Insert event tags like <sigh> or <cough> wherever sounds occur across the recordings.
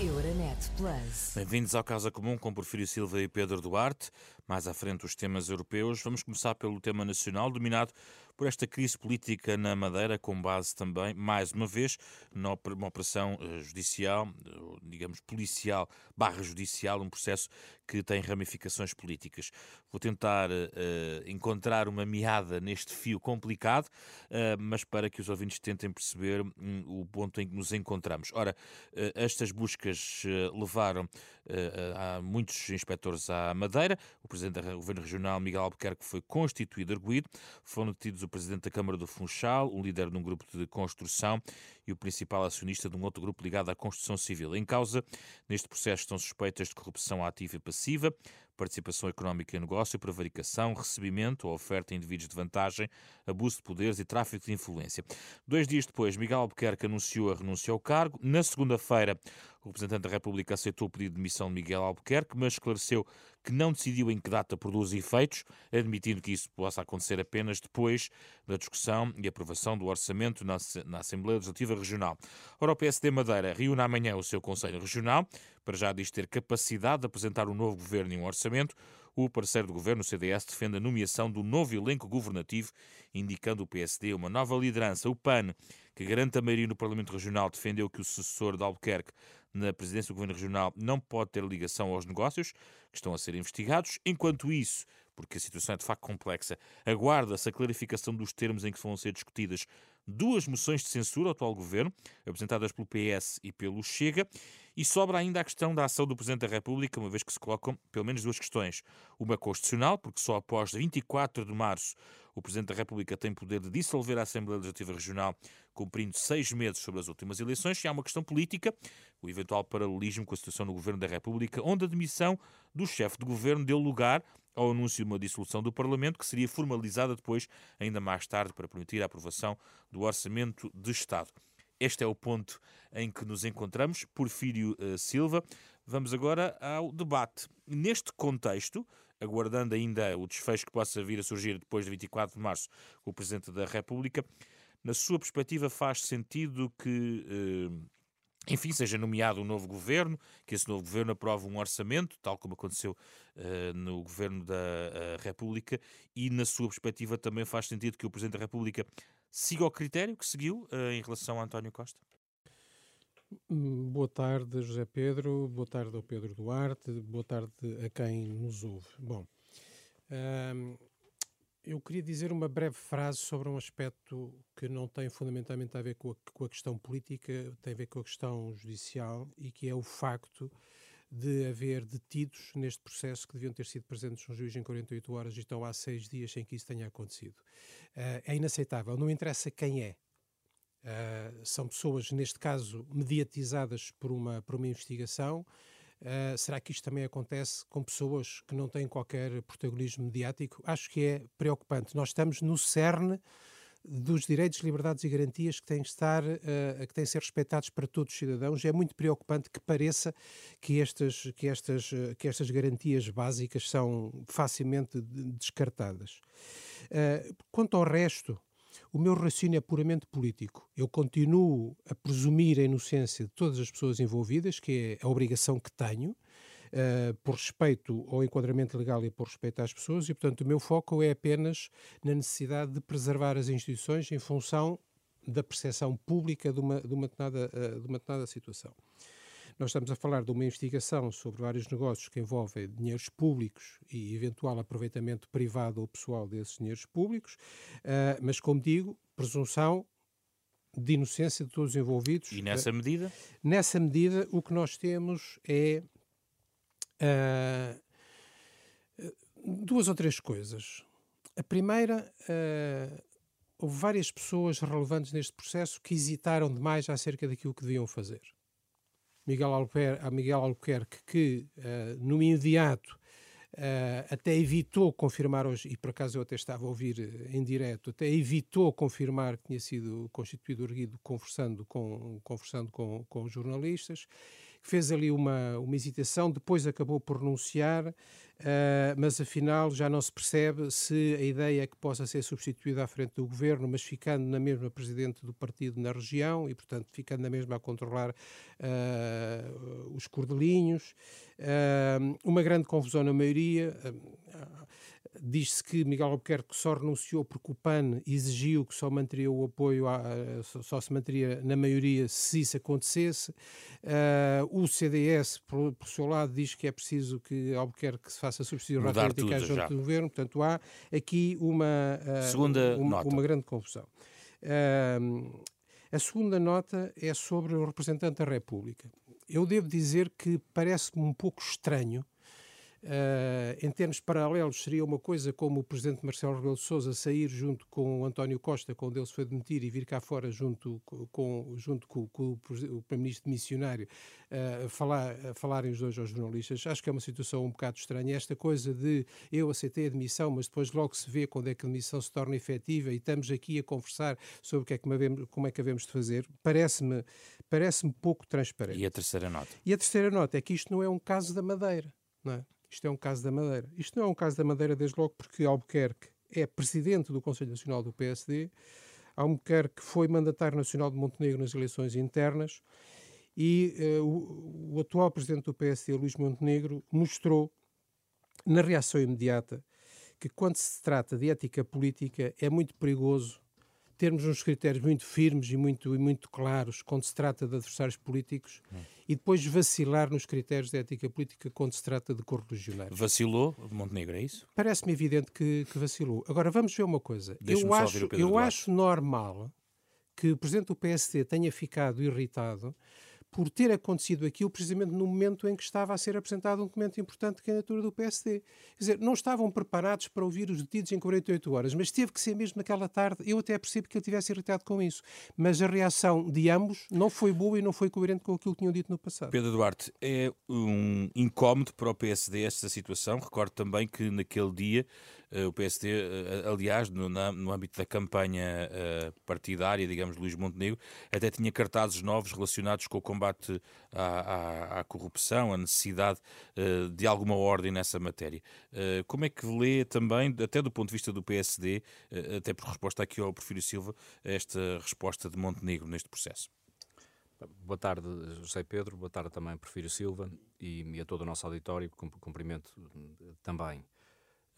Euronet Plus. Bem-vindos ao Casa Comum com Porfírio Silva e Pedro Duarte. Mais à frente, os temas europeus. Vamos começar pelo tema nacional, dominado por esta crise política na Madeira, com base também, mais uma vez, numa operação eh, judicial, eh, digamos policial, barra judicial, um processo que tem ramificações políticas. Vou tentar uh, encontrar uma meada neste fio complicado, uh, mas para que os ouvintes tentem perceber um, o ponto em que nos encontramos. Ora, uh, estas buscas levaram a muitos inspectores à Madeira. O presidente do Governo Regional, Miguel Albuquerque, foi constituído arguído. Foram detidos o presidente da Câmara do Funchal, um líder de um grupo de construção e o principal acionista de um outro grupo ligado à construção civil. Em causa, neste processo, estão suspeitas de corrupção ativa e passiva, participação económica em negócio, prevaricação, recebimento ou oferta a indivíduos de vantagem, abuso de poderes e tráfico de influência. Dois dias depois, Miguel Albuquerque anunciou a renúncia ao cargo. Na segunda-feira, o representante da República aceitou o pedido de demissão de Miguel Albuquerque, mas esclareceu que não decidiu em que data produz efeitos, admitindo que isso possa acontecer apenas depois da discussão e aprovação do orçamento na, Assembleia Legislativa Regional. Ora, o PSD Madeira reúne amanhã o seu Conselho Regional, para já diz ter capacidade de apresentar um novo governo e um orçamento. O parceiro do governo, o CDS, defende a nomeação do novo elenco governativo, indicando o PSD uma nova liderança. O PAN, que garante a maioria no Parlamento Regional, defendeu que o sucessor de Albuquerque na presidência do Governo Regional não pode ter ligação aos negócios que estão a ser investigados. Enquanto isso, porque a situação é de facto complexa, aguarda-se a clarificação dos termos em que vão ser discutidas duas moções de censura ao atual governo, apresentadas pelo PS e pelo Chega, e sobra ainda a questão da ação do Presidente da República, uma vez que se colocam pelo menos duas questões. Uma constitucional, porque só após 24 de março o Presidente da República tem poder de dissolver a Assembleia Legislativa Regional, cumprindo seis meses sobre as últimas eleições, e há uma questão política, o eventual paralelismo com a situação no Governo da República, onde a demissão do chefe de governo deu lugar ao anúncio de uma dissolução do Parlamento, que seria formalizada depois, ainda mais tarde, para permitir a aprovação do Orçamento de Estado. Este é o ponto em que nos encontramos. Porfírio uh, Silva. Vamos agora ao debate. Neste contexto, aguardando ainda o desfecho que possa vir a surgir depois de 24 de março com o Presidente da República, na sua perspectiva, faz sentido que. Uh, enfim, seja nomeado um novo governo, que esse novo governo aprove um orçamento, tal como aconteceu uh, no governo da República, e na sua perspectiva também faz sentido que o Presidente da República siga o critério que seguiu uh, em relação a António Costa? Hum, boa tarde, José Pedro, boa tarde ao Pedro Duarte, boa tarde a quem nos ouve. Bom, hum, eu queria dizer uma breve frase sobre um aspecto que não tem fundamentalmente a ver com a, com a, questão política, tem a ver com a questão judicial e que é o facto de haver detidos neste processo que deviam ter sido presentes no juiz em 48 horas e estão há seis dias sem que isso tenha acontecido. Uh, é inaceitável, não interessa quem é. Uh, são pessoas, neste caso, mediatizadas por uma, por uma investigação Uh, será que isto também acontece com pessoas que não têm qualquer protagonismo mediático? Acho que é preocupante. Nós estamos no cerne dos direitos, liberdades e garantias que têm, estar, uh, que têm de ser respeitados para todos os cidadãos. É muito preocupante que pareça que estas, que estas, uh, que estas garantias básicas são facilmente descartadas. Uh, quanto ao resto, o meu raciocínio é puramente político. Eu continuo a presumir a inocência de todas as pessoas envolvidas, que é a obrigação que tenho, uh, por respeito ao enquadramento legal e por respeito às pessoas, e, portanto, o meu foco é apenas na necessidade de preservar as instituições em função da percepção pública de uma, de uma, determinada, uh, de uma determinada situação. Nós estamos a falar de uma investigação sobre vários negócios que envolvem dinheiros públicos e eventual aproveitamento privado ou pessoal desses dinheiros públicos, uh, mas, como digo, presunção de inocência de todos os envolvidos. E nessa medida? Nessa medida, o que nós temos é uh, duas ou três coisas. A primeira, houve várias pessoas relevantes neste processo que hesitaram demais acerca daquilo que deviam fazer. Miguel Albuquerque, Miguel Albuquerque que, uh, no imediato, uh, até evitou confirmar hoje, e por acaso eu até estava a ouvir em direto, até evitou confirmar que tinha sido constituído erguido conversando com, conversando com, com jornalistas, fez ali uma, uma hesitação, depois acabou por renunciar, Uh, mas afinal já não se percebe se a ideia é que possa ser substituída à frente do governo, mas ficando na mesma presidente do partido na região e, portanto, ficando na mesma a controlar uh, os cordelinhos. Uh, uma grande confusão na maioria. Diz-se que Miguel Albuquerque só renunciou porque o PAN exigiu que só manteria o apoio, a, só se manteria na maioria se isso acontecesse. Uh, o CDS, por, por seu lado, diz que é preciso que Albuquerque se faça substituir radicais junto do governo. Portanto, há aqui uma, uh, segunda uma, uma, grande confusão. Uh, a segunda nota é sobre o representante da República. Eu devo dizer que parece-me um pouco estranho Uh, em termos paralelos, seria uma coisa como o presidente Marcelo Rebelo de Sousa sair junto com o António Costa, quando ele se foi demitir, e vir cá fora junto com, junto com, com o, primeiro-ministro missionário, uh, falar, uh, falarem os dois aos jornalistas. Acho que é uma situação um bocado estranha. Esta coisa de eu aceitei a demissão, mas depois logo se vê quando é que a demissão se torna efetiva e estamos aqui a conversar sobre o que é que como é que havemos de fazer, parece-me parece pouco transparente. E a terceira nota? E a terceira nota é que isto não é um caso da Madeira. Não é? Isto é um caso da Madeira. Isto não é um caso da Madeira, desde logo, porque Albuquerque é presidente do Conselho Nacional do PSD. Albuquerque foi mandatário nacional de Montenegro nas eleições internas e uh, o, o, atual presidente do PSD, Luís Montenegro, mostrou na reação imediata que quando se trata de ética política é muito perigoso termos uns critérios muito firmes e muito, e muito claros quando se trata de adversários políticos hum. e depois vacilar nos critérios de ética política quando se trata de correligionários. Vacilou Montenegro, é isso? Parece-me evidente que, que, vacilou. Agora, vamos ver uma coisa. Eu acho, eu acho normal que o Presidente do PSD tenha ficado irritado por ter acontecido aquilo precisamente no momento em que estava a ser apresentado um documento importante de candidatura do PSD. Quer dizer, não estavam preparados para ouvir os detidos em 48 horas, mas teve que ser mesmo naquela tarde. Eu até percebo que ele tivesse irritado com isso. Mas a reação de ambos não foi boa e não foi coerente com aquilo que tinham dito no passado. Pedro Duarte, é um incómodo para o PSD esta situação. Recordo também que naquele dia o PSD, eh, aliás, no, no âmbito da campanha eh, partidária, digamos, Luís Montenegro, até tinha cartazes novos relacionados com o combate à, à, à corrupção, a necessidade de alguma ordem nessa matéria. Como é que lê também, até do ponto de vista do PSD, até por resposta aqui ao Porfírio Silva, esta resposta de Montenegro neste processo? Boa tarde, José Pedro. Boa tarde também, Porfírio Silva e, e a todo o nosso auditório. Cumprimento também.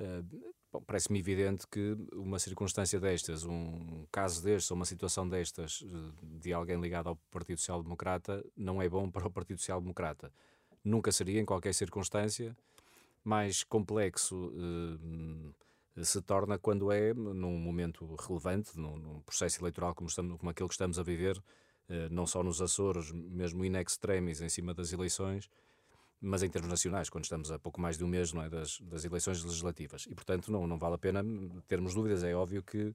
Uh, Parece-me evidente que uma circunstância destas, um caso destes, ou uma situação destas, eh, de alguém ligado ao Partido Social Democrata, não é bom <laughs> para o Partido Social Democrata. Nunca seria, em qualquer circunstância, mais complexo eh, se torna quando é num momento relevante, num, processo eleitoral como, estamos, como aquele que estamos a viver, eh, não só nos Açores, mesmo in extremis, em cima das eleições, mas em termos nacionais, quando estamos a pouco mais de um mês não é, das, das eleições legislativas. E, portanto, não, não vale a pena termos dúvidas. É óbvio que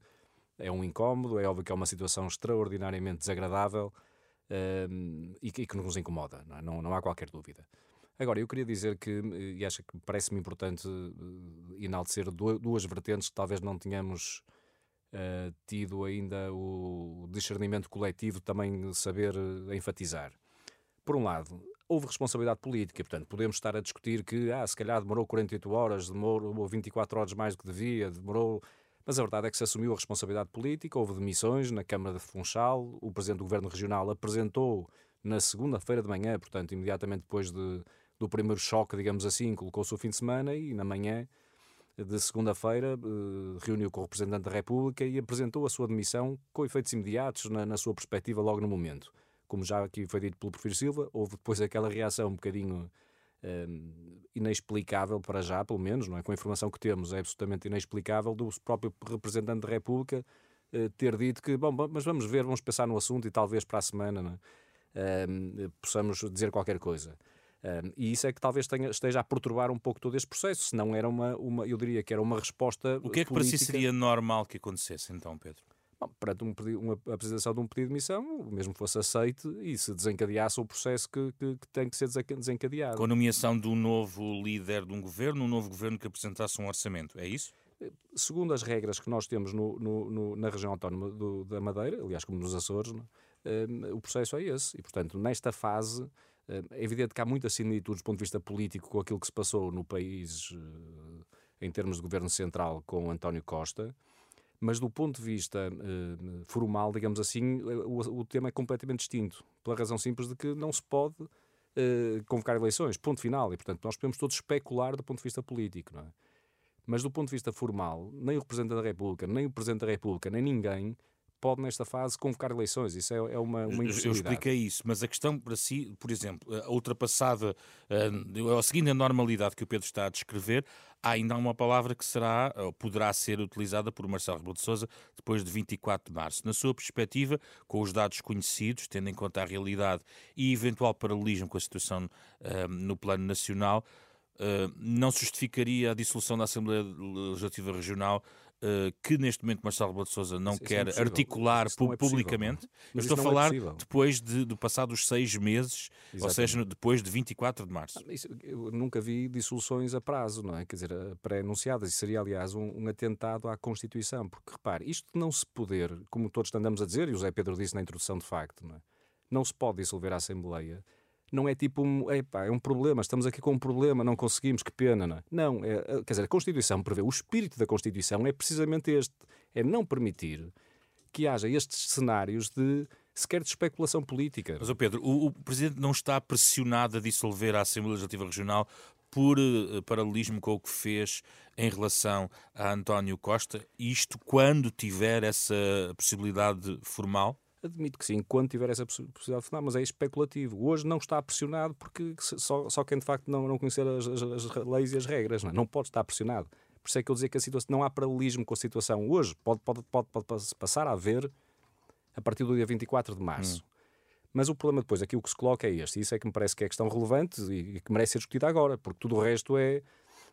é um incómodo, é óbvio que é uma situação extraordinariamente desagradável um, e, que, e, que, nos incomoda, não, é? não, não, há qualquer dúvida. Agora, eu queria dizer que, e acho que parece-me importante eh, enaltecer duas vertentes que talvez não tenhamos uh, tido ainda o discernimento coletivo também saber eh, enfatizar. Por um lado, houve responsabilidade política, portanto, podemos estar a discutir que, ah, se calhar demorou 48 horas, demorou 24 horas mais do que devia, demorou. Mas a verdade é que se assumiu a responsabilidade política, houve demissões na Câmara de Funchal, o Presidente do Governo Regional apresentou na segunda-feira de manhã, portanto, imediatamente depois de, do primeiro choque, digamos assim, colocou-se o fim de semana e na manhã de segunda-feira eh, reuniu com o Representante da República e apresentou a sua demissão com efeitos imediatos na, na sua perspectiva logo no momento como já aqui foi dito pelo Porfírio Silva, houve depois aquela reação um bocadinho um, inexplicável para já, pelo menos, não é? Com a informação que temos, é absolutamente inexplicável do próprio representante da República uh, ter dito que, bom, mas vamos ver, vamos pensar no assunto e talvez para a semana é? um, possamos dizer qualquer coisa. Um, e isso é que talvez tenha, esteja a perturbar um pouco todo este processo, se não era uma, uma, eu diria que era uma resposta. O que é que política... para si seria normal que acontecesse então, Pedro? Bom, perante um pedido, uma apresentação de um pedido de missão, mesmo fosse aceite e se desencadeasse o processo que, que, que, tem que ser desencadeado. Com a nomeação de um novo líder de um governo, um novo governo que apresentasse um orçamento, é isso? Eh, segundo as regras que nós temos no, no, no, na região autónoma do, da Madeira, aliás, como nos Açores, é? um, o processo é esse. E, portanto, nesta fase, É evidente que há muitas similitudes do ponto de vista político com aquilo que se passou no país em termos de governo central com António Costa, mas do ponto de vista uh, formal, digamos assim, o, o, tema é completamente distinto, pela razão simples de que não se pode uh, convocar eleições, ponto final, e portanto nós podemos todos especular do ponto de vista político, não é? Mas do ponto de vista formal, nem o Representante da República, nem o Presidente da República, nem ninguém pode, nesta fase, convocar eleições. Isso é, é uma, uma Eu expliquei isso, mas a questão para si, por exemplo, a ultrapassada, uh, seguindo a normalidade que o Pedro está a descrever, há ainda uma palavra que será, ou poderá ser utilizada por Marcelo Rebelo de Sousa depois de 24 de março. Na sua perspectiva, com os dados conhecidos, tendo em conta a realidade e eventual paralelismo com a situação uh, no plano nacional, uh, não justificaria a dissolução da Assembleia Legislativa Regional que neste momento Marcelo Rebelo de Sousa não isso, quer isso articular pu é publicamente. Eu estou a é falar é depois de, de passados seis meses, Exatamente. ou seja, depois de 24 de março. Ah, isso, eu nunca vi dissoluções a prazo, não é? Quer dizer, pré-anunciadas. Isso seria, aliás, um, um, atentado à Constituição. Porque, repare, isto não se poder, como todos andamos a dizer, e o José Pedro disse na introdução de facto, não é? Não se pode dissolver a Assembleia não é tipo um, epá, é um problema, estamos aqui com um problema, não conseguimos, que pena, não é? Não, é, quer dizer, a Constituição prevê, o espírito da Constituição é precisamente este, é não permitir que haja estes cenários de sequer de especulação política. Mas, Pedro, o, o Presidente não está pressionado a dissolver a Assembleia Legislativa Regional por uh, paralelismo com o que fez em relação a António Costa, isto quando tiver essa possibilidade formal? Admito que sim, quando tiver essa possibilidade de final, mas é especulativo. Hoje não está pressionado porque só, só quem de facto não, não conhecer as, as, as leis e as regras não, é? não pode estar pressionado. Por isso é que eu dizer que a situação, não há paralelismo com a situação hoje. Pode, pode, pode, pode passar a haver a partir do dia 24 de março. Hum. Mas o problema depois, aqui o que se coloca é este. Isso é que me parece que é questão relevante e, que merece ser discutida agora, porque tudo o resto é.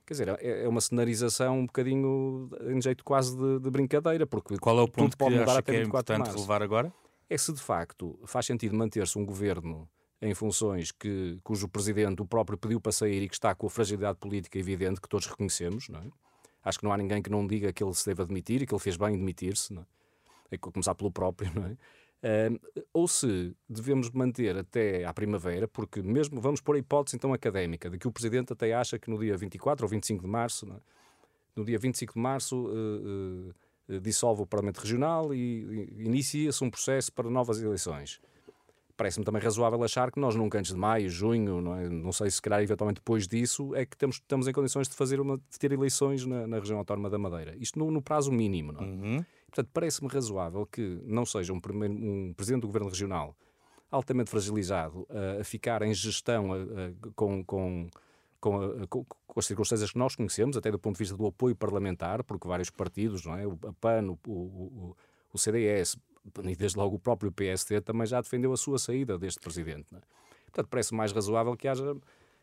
Quer dizer, é, é uma cenarização um bocadinho em jeito quase de, de brincadeira, porque Qual é o ponto que acha que é importante relevar agora? É se de facto faz sentido manter-se um governo em funções que, cujo presidente o próprio pediu para sair e que está com a fragilidade política evidente que todos reconhecemos, não é? Acho que não há ninguém que não diga que ele se deve admitir e que ele fez bem em demitir-se, é? é começar pelo próprio, não é? Uh, ou se devemos manter até à primavera, porque mesmo vamos pôr a hipótese então académica de que o Presidente até acha que no dia 24 ou 25 de março, é? no dia 25 de março, uh, uh, dissolve o Parlamento Regional e, inicia-se um processo para novas eleições. Parece-me também razoável achar que nós nunca antes de maio, junho, não, é? não sei se calhar eventualmente depois disso, é que temos, estamos em condições de fazer uma, de ter eleições na, na região autónoma da Madeira. Isto no, no prazo mínimo, não é? Uhum. Portanto, parece-me razoável que não seja um, primeiro, um presidente do governo regional altamente fragilizado uh, a ficar em gestão uh, com, com com, a, com, com, as circunstâncias que nós conhecemos, até do ponto de vista do apoio parlamentar, porque vários partidos, não é? a PAN, o, o, o CDS e desde logo o próprio PSD também já defendeu a sua saída deste presidente. É? Portanto, parece mais razoável que haja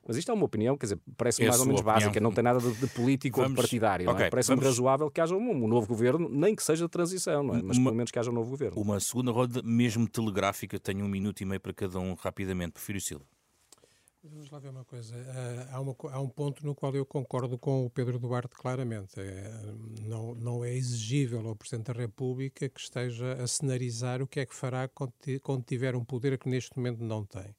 mas isto é uma opinião, quer dizer, parece é mais ou menos opinião. básica, não tem nada de, de político vamos, ou de partidário. Okay, é? Parece-me vamos... razoável que haja um, um, novo governo, nem que seja de transição, não é? mas uma, pelo menos que haja um novo governo. Uma segunda roda, mesmo telegráfica, tenho um minuto e meio para cada um, rapidamente. Prefiro Silva. Vamos lá ver uma coisa. Uh, há, uma, há, um ponto no qual eu concordo com o Pedro Duarte claramente. É, não, não é exigível ao Presidente da República que esteja a cenarizar o que é que fará quando, tiver um poder que neste momento não tem.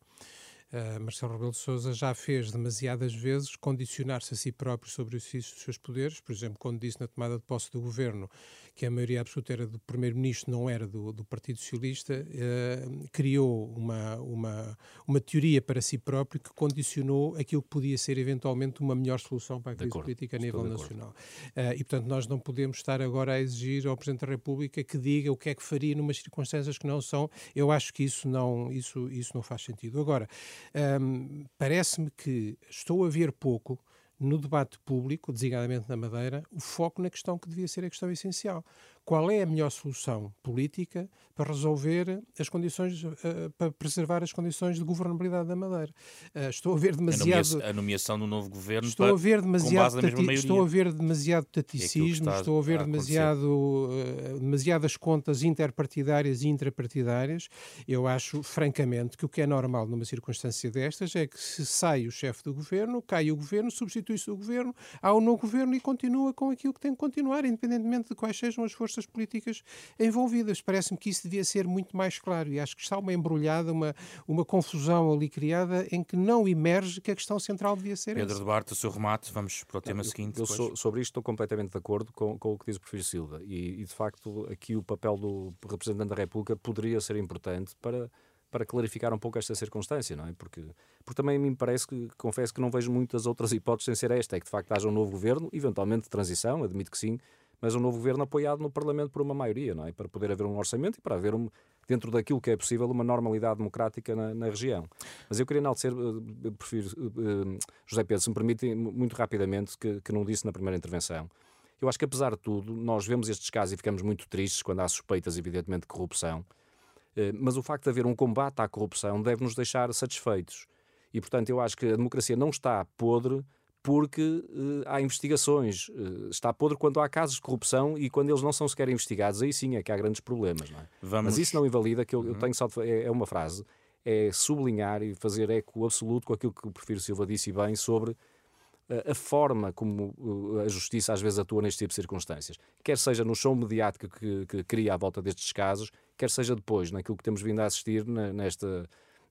Uh, Marcelo Rebelo de Sousa já fez demasiadas vezes condicionar-se a si próprio sobre o exercício dos seus poderes, por exemplo, quando disse na tomada de posse do governo que a maioria absoluta era do primeiro-ministro, não era do, do Partido Socialista, uh, criou uma, uma, uma teoria para si próprio que condicionou aquilo que podia ser eventualmente uma melhor solução para a crise política a nível nacional. Uh, e, portanto, nós não podemos estar agora a exigir ao Presidente da República que diga o que é que faria numas circunstâncias que não são. Eu acho que isso não, isso, isso não faz sentido. Agora, um, parece-me que estou a ver pouco no debate público, designadamente na Madeira, o foco na questão que devia ser a questão essencial. Qual é a melhor solução política para resolver as condições, uh, para preservar as condições de governabilidade da Madeira? Uh, estou a ver demasiado. A nomeação do novo governo estou para, a ver demasiado tati... Estou a ver demasiado é taticismo, é estou a ver a demasiado, uh, demasiadas contas interpartidárias e intrapartidárias. Eu acho, francamente, que o que é normal numa circunstância destas é que se sai o chefe do governo, cai o governo, substitui-se o governo, há um novo governo e continua com aquilo que tem que continuar, independentemente de quais sejam as forças forças políticas envolvidas. Parece-me que isso devia ser muito mais claro e acho que está uma embrulhada, uma, uma confusão ali criada em que não emerge que a questão central devia ser Pedro essa. Duarte, o seu remate, vamos para o tema eu, seguinte. Eu sou, sobre isto estou completamente de acordo com, com o que diz o Professor Silva e, e, de facto, aqui o papel do representante da República poderia ser importante para para clarificar um pouco esta circunstância, não é? Porque, porque também me parece que, confesso que não vejo muitas outras hipóteses sem ser esta, é que de facto haja um novo governo, eventualmente de transição, admito que sim, mas um novo governo apoiado no Parlamento por uma maioria, não é? Para poder haver um orçamento e para haver, um, dentro daquilo que é possível, uma normalidade democrática na, na região. Mas eu queria enaltecer, eh, prefiro, uh, José Pedro, se me permite, muito rapidamente, que, que não disse na primeira intervenção. Eu acho que, apesar de tudo, nós vemos estes casos e ficamos muito tristes quando há suspeitas, evidentemente, de corrupção. Eh, mas o facto de haver um combate à corrupção deve nos deixar satisfeitos. E, portanto, eu acho que a democracia não está podre porque uh, há investigações. Uh, está podre quando há casos de corrupção e quando eles não são sequer investigados. Aí sim é que há grandes problemas. É? Vamos... Mas isso não invalida que eu, uhum. eu tenho só. De, é, é, uma frase. É sublinhar e fazer eco absoluto com aquilo que o Prefiro Silva disse bem sobre a forma como a justiça às vezes atua neste tipo de circunstâncias. Quer seja no show mediático que, que cria à volta destes casos, quer seja depois naquilo que temos vindo a assistir nesta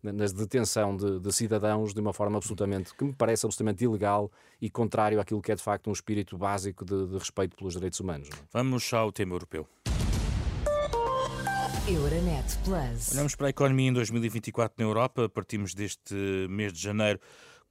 na detenção de, de, cidadãos de uma forma absolutamente, que me parece absolutamente ilegal e contrário àquilo que é de facto um espírito básico de, de respeito pelos direitos humanos. É? Vamos ao tema europeu. Euronet Plus. Olhamos para a economia em 2024 na Europa, partimos deste mês de janeiro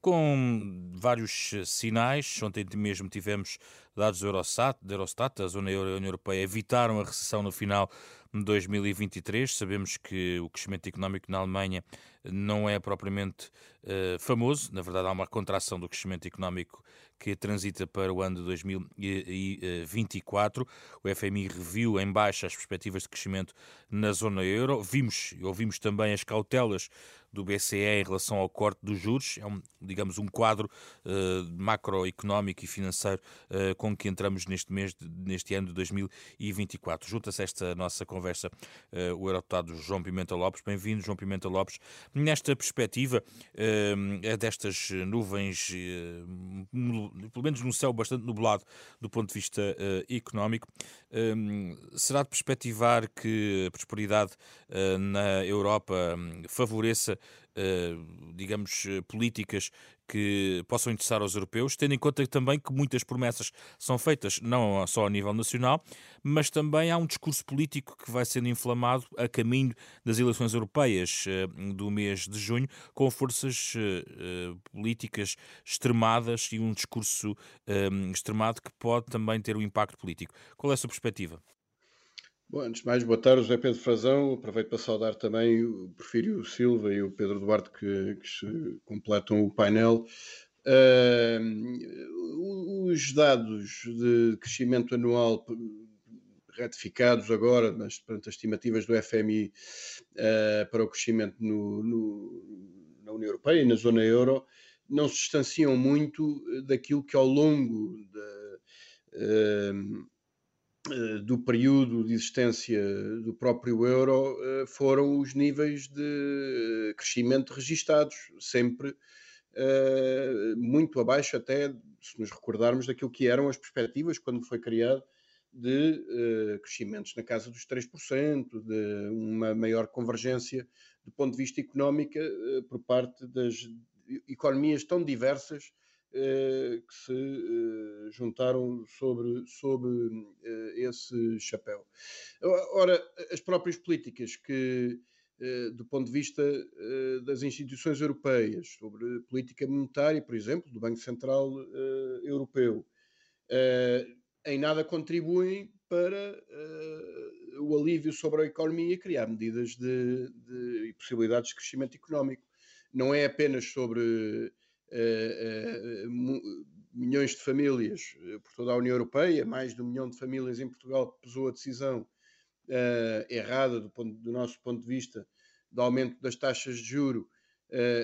com vários sinais. Ontem mesmo tivemos dados do Eurostat, da Eurostat, a zona euro e a União Europeia evitaram a recessão no final 2023. Sabemos que o crescimento económico na Alemanha não é propriamente uh, famoso. Na verdade, há uma contração do crescimento económico que transita para o ano de 2024. O FMI reviu em baixa as perspectivas de crescimento na zona euro. Vimos ouvimos também as cautelas do BCE em relação ao corte dos juros. É, um, digamos, um quadro uh, macroeconómico e financeiro uh, com que entramos neste mês, de, neste ano de 2024. Junta-se esta nossa conversa uh, o eurodeputado João Pimenta Lopes. Bem-vindo, João Pimenta Lopes. Nesta perspectiva uh, destas nuvens, pelo menos num céu bastante nublado do ponto de vista económico, será de perspectivar que a prosperidade na Europa hum, favoreça digamos, eh, políticas que possam interessar aos europeus, tendo em conta também que muitas promessas são feitas não só a nível nacional, mas também há um discurso político que vai sendo inflamado a caminho das eleições europeias eh, do mês de junho, com forças políticas extremadas e um discurso extremado que pode também ter um impacto político. Qual é a sua perspectiva? Bom, antes de mais, boa tarde, José Pedro Frazão. Aproveito para saudar também o Porfírio Silva e o Pedro Duarte que, que completam o painel. Uh, os dados de crescimento anual retificados agora, mas perante as estimativas do FMI uh, eh, para o crescimento no, no, na União Europeia e na zona euro, não se distanciam muito daquilo que ao longo da. Uh, do período de existência do próprio euro eh, foram os níveis de crescimento registados, sempre eh, muito abaixo, até se nos recordarmos daquilo que eram as perspectivas quando foi criado de crescimentos na casa dos 3%, de uma maior convergência do ponto de vista económico por parte das economias tão diversas eh, que se eh, juntaram sobre, sobre eh, esse chapéu. Ora, as próprias políticas que, do ponto de vista das instituições europeias, sobre política monetária, por exemplo, do Banco Central Europeu, em nada contribuem para o alívio sobre a economia e criar medidas de, de, e possibilidades de crescimento económico. Não é apenas sobre milhões de famílias por toda a União Europeia, mais de um milhão de famílias em Portugal que pesou a decisão errada do, ponto, do, nosso ponto de vista do aumento das taxas de juro,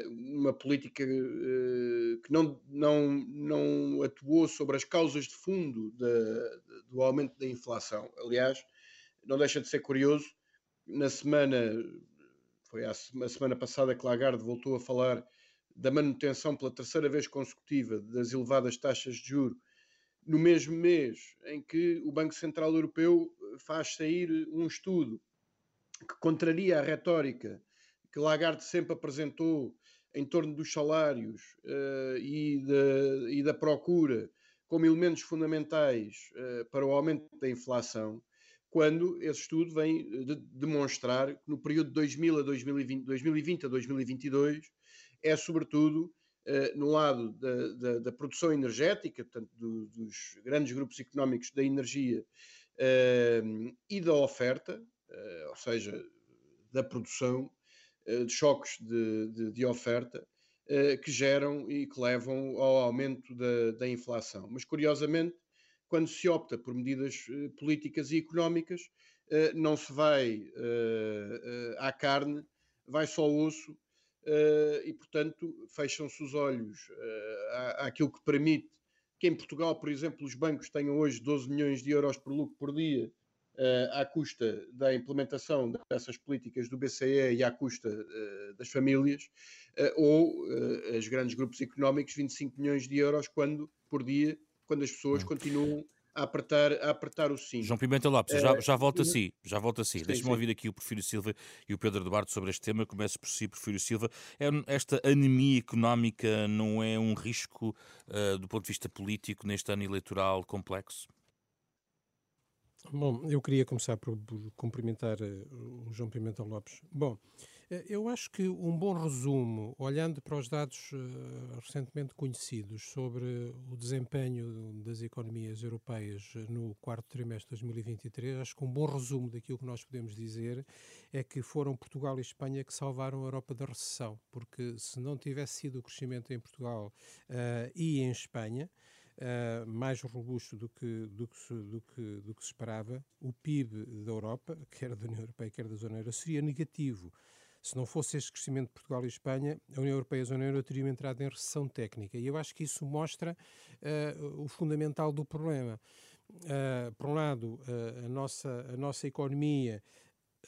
uma política que não, não, não atuou sobre as causas de fundo do aumento da inflação. Aliás, não deixa de ser curioso, na semana, foi a semana passada que Lagarde voltou a falar da manutenção pela terceira vez consecutiva das elevadas taxas de juro no mesmo mês em que o Banco Central Europeu faz sair um estudo que contraria a retórica que Lagarde sempre apresentou em torno dos salários uh, e, e, da procura como elementos fundamentais uh, para o aumento da inflação, quando esse estudo vem de demonstrar que no período de 2000 a 2020, 2020 a 2022 é sobretudo uh, no lado da, da, da, produção energética, portanto, do, dos grandes grupos económicos da energia e da oferta, ou seja, da produção, eh, de choques de, de, de oferta eh, que geram e que levam ao aumento da, da, inflação. Mas, curiosamente, quando se opta por medidas eh, políticas e económicas, não se vai à carne, vai só ao osso e, portanto, fecham-se os olhos àquilo que permite que em Portugal, por exemplo, os bancos tenham hoje 12 milhões de euros por lucro por dia uh, à custa da implementação dessas políticas do BCE e à custa das famílias, ou os grandes grupos económicos 25 milhões de euros quando, por dia, quando as pessoas hum. continuam a apertar, a apertar o sim. João Pimenta Lopes, já, já volta a si, já volta a si. Deixa-me ouvir aqui o Porfírio Silva e o Pedro Duarte sobre este tema. Começo por si, Porfírio Silva. É, esta anemia económica não é um risco uh, do ponto de vista político neste ano eleitoral complexo? Bom, eu queria começar por, por cumprimentar uh, o João Pimenta Lopes. Bom, uh, eu acho que um bom resumo, olhando para os dados uh, recentemente conhecidos sobre o desempenho das economias europeias no quarto trimestre de 2023, acho que um bom resumo daquilo que nós podemos dizer é que foram Portugal e Espanha que salvaram a Europa da recessão, porque se não tivesse sido o crescimento em Portugal e em Espanha, uh, mais robusto do que, do, que se, do, que, do que se esperava, o PIB da Europa, <laughs> quer da União Europeia, quer da Zona Euro, seria negativo. Se não fosse este crescimento de Portugal e Espanha, a União Europeia e a Zona Euro teriam entrado em recessão técnica. E eu acho que isso mostra uh, o fundamental do problema. Uh, por um lado, uh, a, nossa, a nossa economia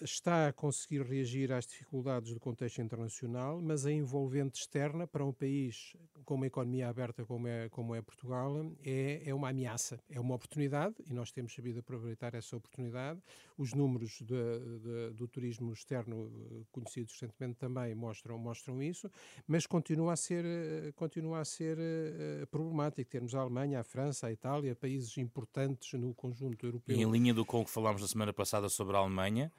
está a conseguir reagir às dificuldades do contexto internacional, mas a envolvente externa para um país com uma economia aberta como é, como é Portugal é, é uma ameaça, é uma oportunidade e nós temos sabido aproveitar essa oportunidade. Os números de, de, do turismo externo eh, conhecidos recentemente também mostram, mostram isso, mas continua a ser, eh, continua a ser uh, problemático termos a Alemanha, a França, a Itália, países importantes no conjunto europeu. E em linha do com que falámos na semana passada sobre a Alemanha,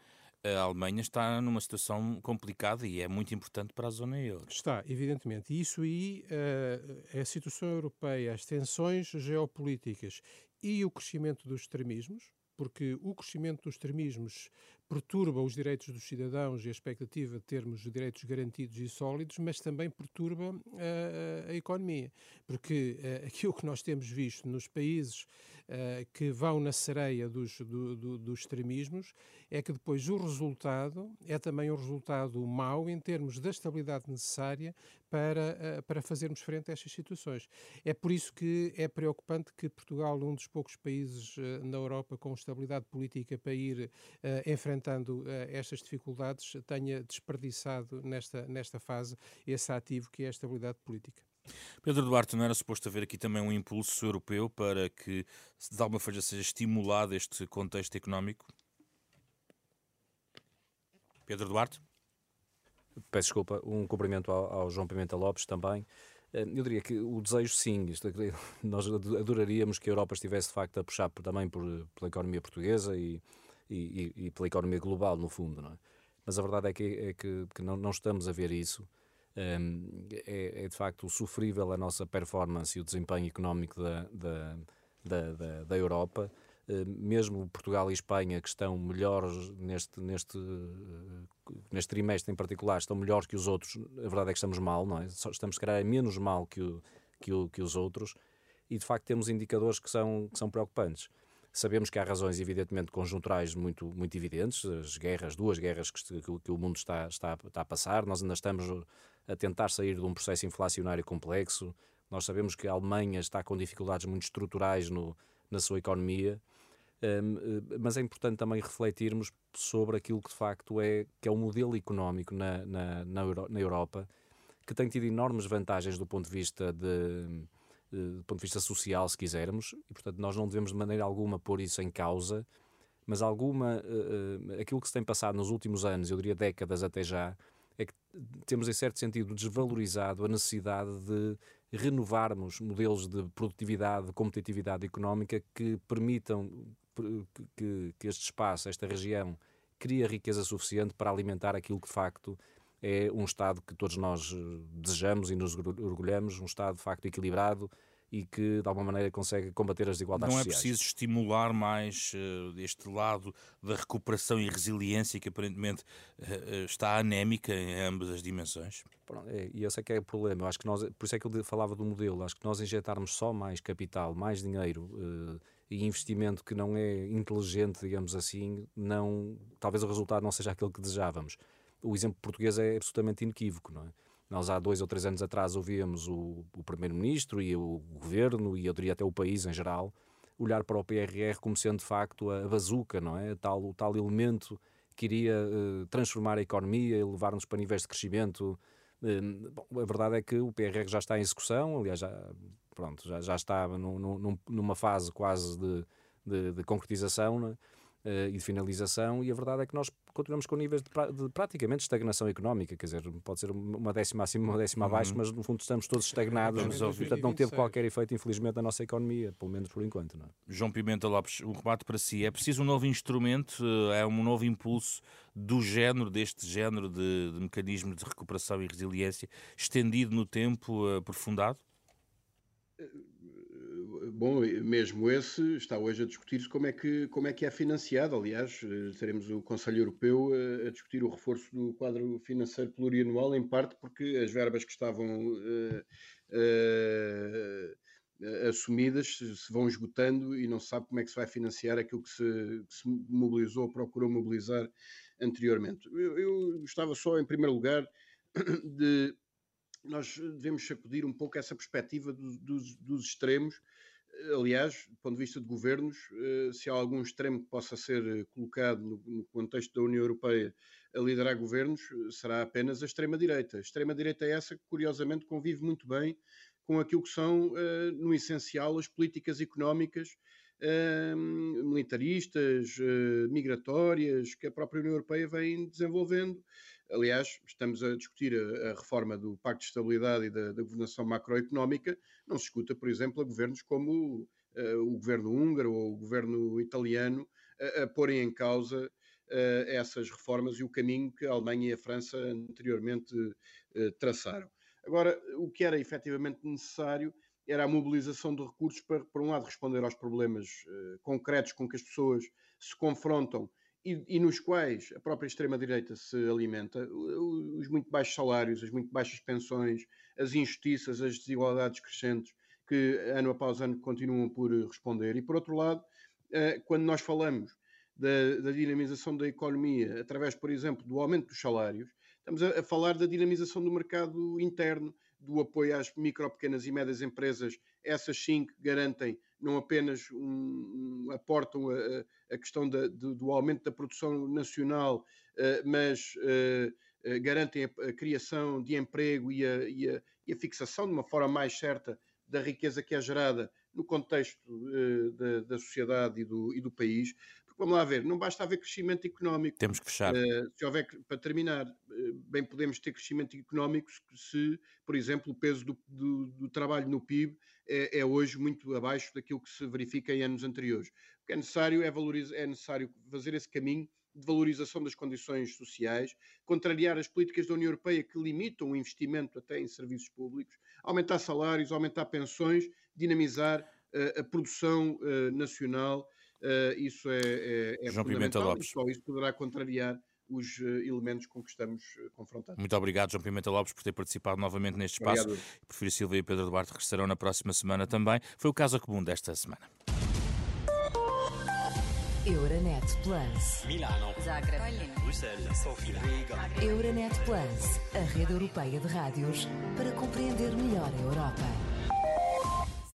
a Alemanha está numa situação complicada e é muito importante para a zona euro. Está, evidentemente. E isso aí, uh, a situação europeia, as tensões geopolíticas e o crescimento dos extremismos, porque o crescimento dos extremismos perturba os direitos dos cidadãos e a expectativa de termos direitos garantidos e sólidos, mas também perturba uh, a economia, porque uh, aquilo que nós temos visto nos países uh, que vão na sereia dos, do, do, dos extremismos é que depois o resultado é também um resultado mau em termos da estabilidade necessária para, para fazermos frente a estas situações. É por isso que é preocupante que Portugal, um dos poucos países na Europa com estabilidade política para ir enfrentar enfrentando uh, estas dificuldades, tenha desperdiçado nesta, nesta fase esse ativo que é a estabilidade política. Pedro Duarte, não era suposto haver aqui também um impulso europeu para que, de alguma forma, seja estimulado este contexto económico? Pedro Duarte? Peço desculpa, um cumprimento ao, ao João Pimenta Lopes também. Eh, eu diria que o desejo, sim, isto, é <laughs> nós adoraríamos que a Europa estivesse de facto a puxar também por, pela economia portuguesa e, e, e, e, pela economia global, no fundo, não é? Mas a verdade é que, é que, que não, não, estamos a ver isso. Um, é, é, de facto sofrível a nossa performance e o desempenho económico da, da, da, da, da Europa. Uh, mesmo Portugal e Espanha, que estão melhores neste, neste, neste trimestre em particular, estão melhores que os outros. A verdade é que estamos mal, não é? Estamos, se calhar, menos mal que, o, que, o, que os outros. E de facto temos indicadores que são, que são preocupantes. Sabemos que há razões, evidentemente, conjunturais muito, muito evidentes, as guerras, duas guerras que, que o mundo está, está, está a passar, nós ainda estamos a tentar sair de um processo inflacionário complexo, nós sabemos que a Alemanha está com dificuldades muito estruturais no, na sua economia, um, eh, mas é importante também refletirmos sobre aquilo que de facto é, que é o modelo económico na, na, na Europa, que tem tido enormes vantagens do ponto de vista de do ponto de vista social, se quisermos, e portanto nós não devemos de maneira alguma pôr isso em causa, mas alguma uh, aquilo que se tem passado nos últimos anos, eu diria décadas até já, é que temos em certo sentido desvalorizado a necessidade de renovarmos modelos de produtividade, de competitividade económica que permitam que, que este espaço, esta região, crie riqueza suficiente para alimentar aquilo que de facto é um Estado que todos nós desejamos e nos orgulhamos, um Estado de facto equilibrado, e que de alguma maneira consegue combater as desigualdades sociais. Não é preciso estimular mais uh, este lado da recuperação e resiliência que aparentemente uh, está anémica em ambas as dimensões? É, e esse é que é o problema. Eu acho que nós, por isso é que eu falava do modelo. Acho que nós injetarmos só mais capital, mais dinheiro uh, e investimento que não é inteligente, digamos assim, não, talvez o resultado não seja aquele que desejávamos. O exemplo português é absolutamente inequívoco, não é? Nós há dois ou três anos atrás ouvíamos o, o Primeiro-Ministro e o Governo, e eu diria até o país em geral, olhar para o PRR como sendo de facto a bazuca, não é? Tal, o tal elemento que iria uh, transformar a economia e levar-nos para níveis de crescimento. Uh, bom, a verdade é que o PRR já está em execução, aliás, já, pronto, já, já está numa fase quase de, de, de concretização. Né? uh, e de finalização, e a verdade é que nós continuamos com níveis de, de, praticamente estagnação económica, quer dizer, pode ser uma décima acima, uma décima uhum. abaixo, mas no fundo estamos todos estagnados, portanto não teve qualquer efeito, infelizmente, na nossa economia, pelo menos por enquanto. Não é? João Pimenta Lopes, um remate para si. É preciso um novo instrumento, eh, é um novo impulso do género, deste género de, de mecanismo de recuperação e resiliência, estendido no tempo, aprofundado? Bom, mesmo esse está hoje a discutir-se como, é que, como é que é financiado. Aliás, eh, teremos o Conselho Europeu a, a, discutir o reforço do quadro financeiro plurianual, em parte porque as verbas que estavam uh, uh, assumidas se vão esgotando e não se sabe como é que se vai financiar aquilo que se, que se mobilizou, procurou mobilizar anteriormente. Eu, eu gostava só, em primeiro lugar, de nós devemos sacudir um pouco essa perspectiva do, dos extremos aliás, do ponto de vista de governos, eh, se há algum extremo que possa ser eh, colocado no contexto da União Europeia a liderar governos, eh, será apenas a extrema-direita. A extrema-direita é essa que, curiosamente, convive muito bem com aquilo que são, no essencial, as políticas económicas militaristas, migratórias, que a própria União Europeia vem desenvolvendo Aliás, estamos a discutir a, a reforma do Pacto de Estabilidade e da, da, governação macroeconómica. Não se escuta, por exemplo, a governos como uh, o governo húngaro ou o governo italiano a, a porem em causa uh, essas reformas e o caminho que a Alemanha e a França anteriormente uh, traçaram. Agora, o que era efetivamente necessário era a mobilização de recursos para, por um lado, responder aos problemas concretos com que as pessoas se confrontam e, e, nos quais a própria extrema-direita se alimenta, os muito baixos salários, as muito baixas pensões, as injustiças, as desigualdades crescentes que ano após ano continuam por responder. E por outro lado, eh, quando nós falamos da, da dinamização da economia através, por exemplo, do aumento dos salários, estamos a, a falar da dinamização do mercado interno, do apoio às micro, pequenas e médias empresas, essas sim que garantem não apenas um, um, aportam a, a questão da, do, do, aumento da produção nacional, uh, mas uh, garantem a, a, criação de emprego e a, e, e a, fixação de uma forma mais certa da riqueza que é gerada no contexto da, da, sociedade e do, e do país. Vamos lá ver, não basta haver crescimento económico. Temos que fechar. Se houver, para terminar, bem podemos ter crescimento económico se, por exemplo, o peso do, do trabalho no PIB é, é, hoje muito abaixo daquilo que se verifica em anos anteriores. O que é necessário é, é necessário fazer esse caminho de valorização das condições sociais, contrariar as políticas da União Europeia que limitam o investimento até em serviços públicos, aumentar salários, aumentar pensões, dinamizar uh, a produção nacional Uh, isso é, é, é João Pimenta Lopes. e só isso poderá contrariar os uh, elementos com que estamos uh, confrontados. Muito obrigado, João Pimenta Lopes, por ter participado novamente neste espaço. Obrigado. Prefiro Silva e Pedro Duarte regressarão na próxima semana também. Foi o caso comum desta semana. Euronet Plus. Milano. Zagreb. Bruxelas. Sofia. Euronet Plus, a rede europeia de rádios para compreender melhor a Europa.